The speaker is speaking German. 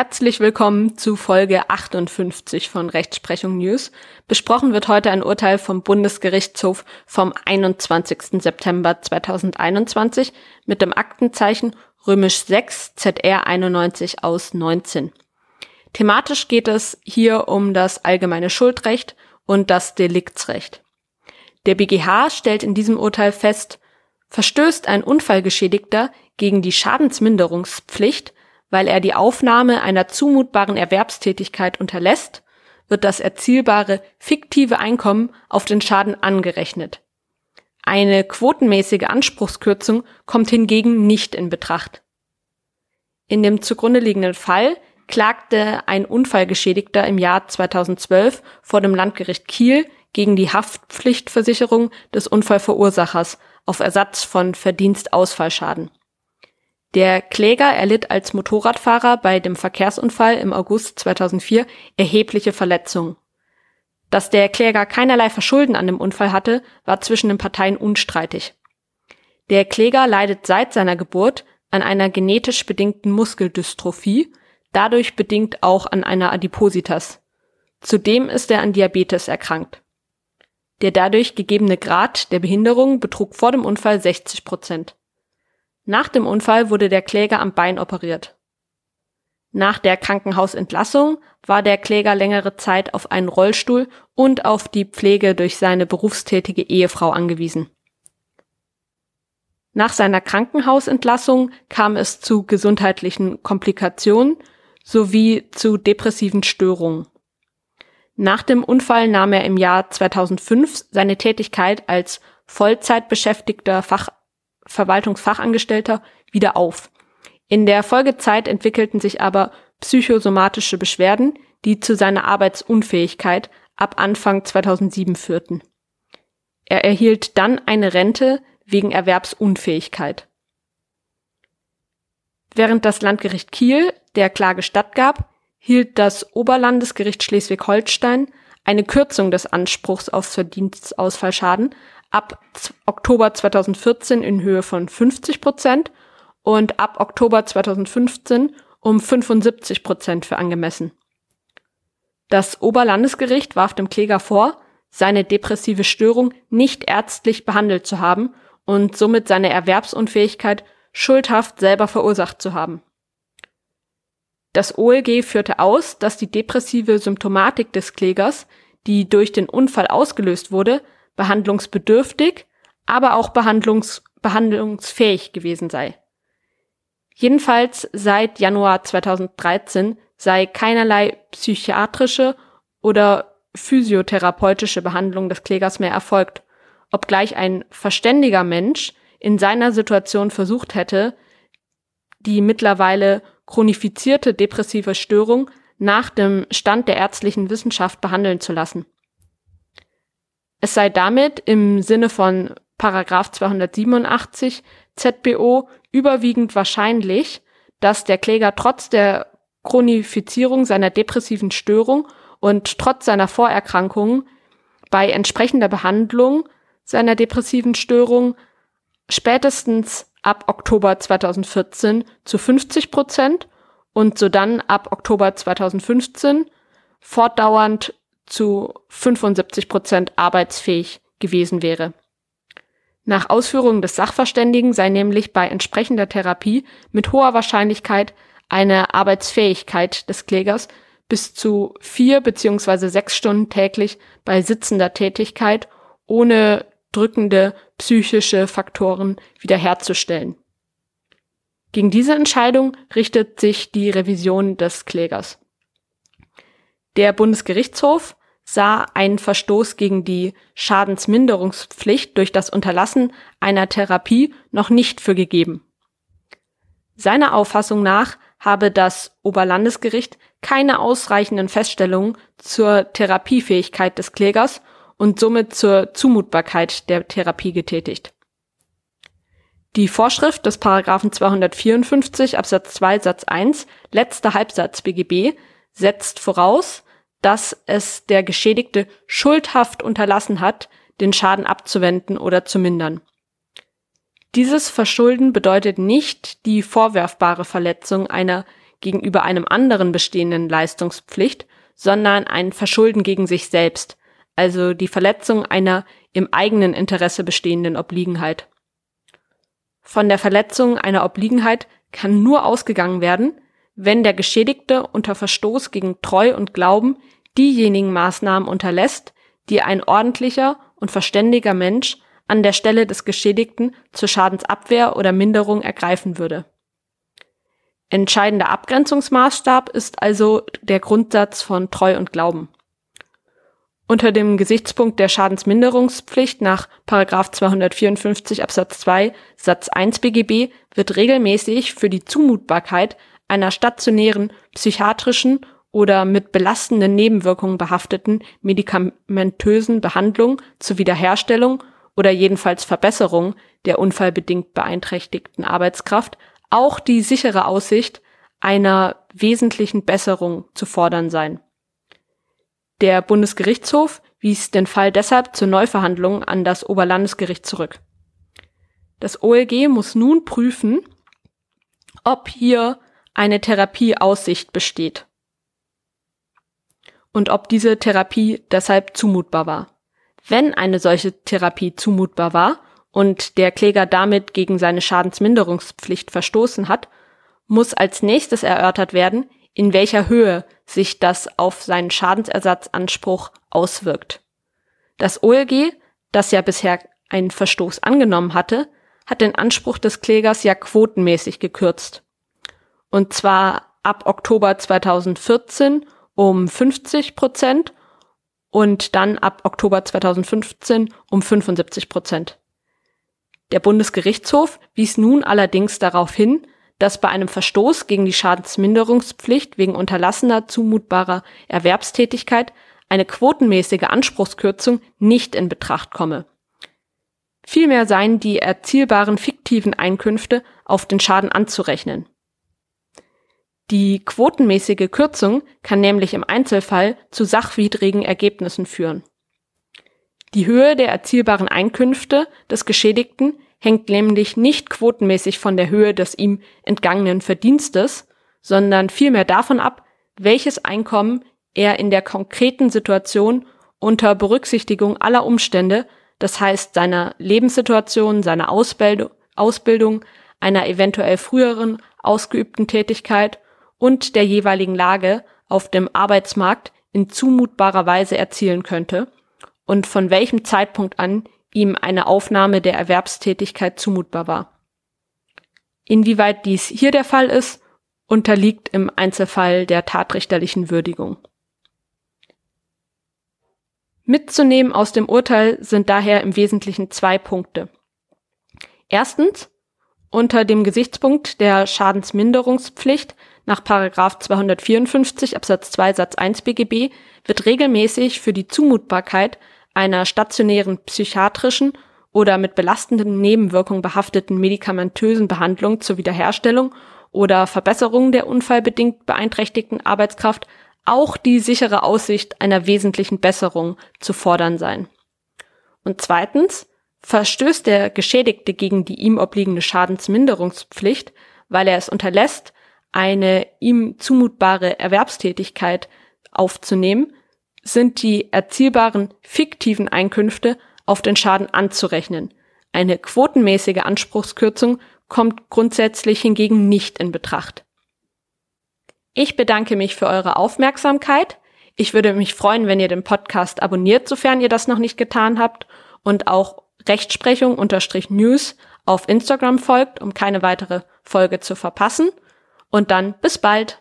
Herzlich willkommen zu Folge 58 von Rechtsprechung News. Besprochen wird heute ein Urteil vom Bundesgerichtshof vom 21. September 2021 mit dem Aktenzeichen römisch 6 ZR 91 aus 19. Thematisch geht es hier um das allgemeine Schuldrecht und das Deliktsrecht. Der BGH stellt in diesem Urteil fest, verstößt ein Unfallgeschädigter gegen die Schadensminderungspflicht, weil er die Aufnahme einer zumutbaren Erwerbstätigkeit unterlässt, wird das erzielbare fiktive Einkommen auf den Schaden angerechnet. Eine quotenmäßige Anspruchskürzung kommt hingegen nicht in Betracht. In dem zugrunde liegenden Fall klagte ein Unfallgeschädigter im Jahr 2012 vor dem Landgericht Kiel gegen die Haftpflichtversicherung des Unfallverursachers auf Ersatz von Verdienstausfallschaden. Der Kläger erlitt als Motorradfahrer bei dem Verkehrsunfall im August 2004 erhebliche Verletzungen. Dass der Kläger keinerlei Verschulden an dem Unfall hatte, war zwischen den Parteien unstreitig. Der Kläger leidet seit seiner Geburt an einer genetisch bedingten Muskeldystrophie, dadurch bedingt auch an einer Adipositas. Zudem ist er an Diabetes erkrankt. Der dadurch gegebene Grad der Behinderung betrug vor dem Unfall 60 Prozent. Nach dem Unfall wurde der Kläger am Bein operiert. Nach der Krankenhausentlassung war der Kläger längere Zeit auf einen Rollstuhl und auf die Pflege durch seine berufstätige Ehefrau angewiesen. Nach seiner Krankenhausentlassung kam es zu gesundheitlichen Komplikationen sowie zu depressiven Störungen. Nach dem Unfall nahm er im Jahr 2005 seine Tätigkeit als Vollzeitbeschäftigter Fach Verwaltungsfachangestellter wieder auf. In der Folgezeit entwickelten sich aber psychosomatische Beschwerden, die zu seiner Arbeitsunfähigkeit ab Anfang 2007 führten. Er erhielt dann eine Rente wegen Erwerbsunfähigkeit. Während das Landgericht Kiel der Klage stattgab, hielt das Oberlandesgericht Schleswig-Holstein eine Kürzung des Anspruchs auf Verdienstausfallschaden ab Oktober 2014 in Höhe von 50 Prozent und ab Oktober 2015 um 75 Prozent für angemessen. Das Oberlandesgericht warf dem Kläger vor, seine depressive Störung nicht ärztlich behandelt zu haben und somit seine Erwerbsunfähigkeit schuldhaft selber verursacht zu haben. Das OLG führte aus, dass die depressive Symptomatik des Klägers, die durch den Unfall ausgelöst wurde, behandlungsbedürftig, aber auch behandlungs behandlungsfähig gewesen sei. Jedenfalls seit Januar 2013 sei keinerlei psychiatrische oder physiotherapeutische Behandlung des Klägers mehr erfolgt, obgleich ein verständiger Mensch in seiner Situation versucht hätte, die mittlerweile chronifizierte depressive Störung nach dem Stand der ärztlichen Wissenschaft behandeln zu lassen. Es sei damit im Sinne von Paragraph 287 ZBO überwiegend wahrscheinlich, dass der Kläger trotz der Chronifizierung seiner depressiven Störung und trotz seiner Vorerkrankungen bei entsprechender Behandlung seiner depressiven Störung spätestens ab Oktober 2014 zu 50 Prozent und sodann ab Oktober 2015 fortdauernd zu 75 Prozent arbeitsfähig gewesen wäre. Nach Ausführungen des Sachverständigen sei nämlich bei entsprechender Therapie mit hoher Wahrscheinlichkeit eine Arbeitsfähigkeit des Klägers bis zu vier beziehungsweise sechs Stunden täglich bei sitzender Tätigkeit ohne drückende psychische Faktoren wiederherzustellen. Gegen diese Entscheidung richtet sich die Revision des Klägers. Der Bundesgerichtshof sah einen Verstoß gegen die Schadensminderungspflicht durch das Unterlassen einer Therapie noch nicht für gegeben. Seiner Auffassung nach habe das Oberlandesgericht keine ausreichenden Feststellungen zur Therapiefähigkeit des Klägers und somit zur Zumutbarkeit der Therapie getätigt. Die Vorschrift des Paragraphen 254 Absatz 2 Satz 1 letzter Halbsatz BGB setzt voraus, dass es der Geschädigte schuldhaft unterlassen hat, den Schaden abzuwenden oder zu mindern. Dieses Verschulden bedeutet nicht die vorwerfbare Verletzung einer gegenüber einem anderen bestehenden Leistungspflicht, sondern ein Verschulden gegen sich selbst, also die Verletzung einer im eigenen Interesse bestehenden Obliegenheit. Von der Verletzung einer Obliegenheit kann nur ausgegangen werden, wenn der Geschädigte unter Verstoß gegen Treu und Glauben diejenigen Maßnahmen unterlässt, die ein ordentlicher und verständiger Mensch an der Stelle des Geschädigten zur Schadensabwehr oder Minderung ergreifen würde. Entscheidender Abgrenzungsmaßstab ist also der Grundsatz von Treu und Glauben. Unter dem Gesichtspunkt der Schadensminderungspflicht nach 254 Absatz 2 Satz 1 BGB wird regelmäßig für die Zumutbarkeit einer stationären psychiatrischen oder mit belastenden Nebenwirkungen behafteten medikamentösen Behandlung zur Wiederherstellung oder jedenfalls Verbesserung der unfallbedingt beeinträchtigten Arbeitskraft auch die sichere Aussicht einer wesentlichen Besserung zu fordern sein. Der Bundesgerichtshof wies den Fall deshalb zur Neuverhandlung an das Oberlandesgericht zurück. Das OLG muss nun prüfen, ob hier eine Therapieaussicht besteht und ob diese Therapie deshalb zumutbar war. Wenn eine solche Therapie zumutbar war und der Kläger damit gegen seine Schadensminderungspflicht verstoßen hat, muss als nächstes erörtert werden, in welcher Höhe sich das auf seinen Schadensersatzanspruch auswirkt. Das OLG, das ja bisher einen Verstoß angenommen hatte, hat den Anspruch des Klägers ja quotenmäßig gekürzt. Und zwar ab Oktober 2014 um 50 Prozent und dann ab Oktober 2015 um 75 Prozent. Der Bundesgerichtshof wies nun allerdings darauf hin, dass bei einem Verstoß gegen die Schadensminderungspflicht wegen unterlassener zumutbarer Erwerbstätigkeit eine quotenmäßige Anspruchskürzung nicht in Betracht komme. Vielmehr seien die erzielbaren fiktiven Einkünfte auf den Schaden anzurechnen. Die quotenmäßige Kürzung kann nämlich im Einzelfall zu sachwidrigen Ergebnissen führen. Die Höhe der erzielbaren Einkünfte des Geschädigten hängt nämlich nicht quotenmäßig von der Höhe des ihm entgangenen Verdienstes, sondern vielmehr davon ab, welches Einkommen er in der konkreten Situation unter Berücksichtigung aller Umstände, das heißt seiner Lebenssituation, seiner Ausbildung, einer eventuell früheren ausgeübten Tätigkeit und der jeweiligen Lage auf dem Arbeitsmarkt in zumutbarer Weise erzielen könnte und von welchem Zeitpunkt an ihm eine Aufnahme der Erwerbstätigkeit zumutbar war. Inwieweit dies hier der Fall ist, unterliegt im Einzelfall der tatrichterlichen Würdigung. Mitzunehmen aus dem Urteil sind daher im Wesentlichen zwei Punkte. Erstens, unter dem Gesichtspunkt der Schadensminderungspflicht nach 254 Absatz 2 Satz 1 BGB wird regelmäßig für die Zumutbarkeit einer stationären psychiatrischen oder mit belastenden Nebenwirkungen behafteten medikamentösen Behandlung zur Wiederherstellung oder Verbesserung der unfallbedingt beeinträchtigten Arbeitskraft auch die sichere Aussicht einer wesentlichen Besserung zu fordern sein. Und zweitens, verstößt der Geschädigte gegen die ihm obliegende Schadensminderungspflicht, weil er es unterlässt, eine ihm zumutbare Erwerbstätigkeit aufzunehmen, sind die erzielbaren fiktiven Einkünfte auf den Schaden anzurechnen. Eine quotenmäßige Anspruchskürzung kommt grundsätzlich hingegen nicht in Betracht. Ich bedanke mich für eure Aufmerksamkeit. Ich würde mich freuen, wenn ihr den Podcast abonniert, sofern ihr das noch nicht getan habt und auch Rechtsprechung-News auf Instagram folgt, um keine weitere Folge zu verpassen. Und dann bis bald.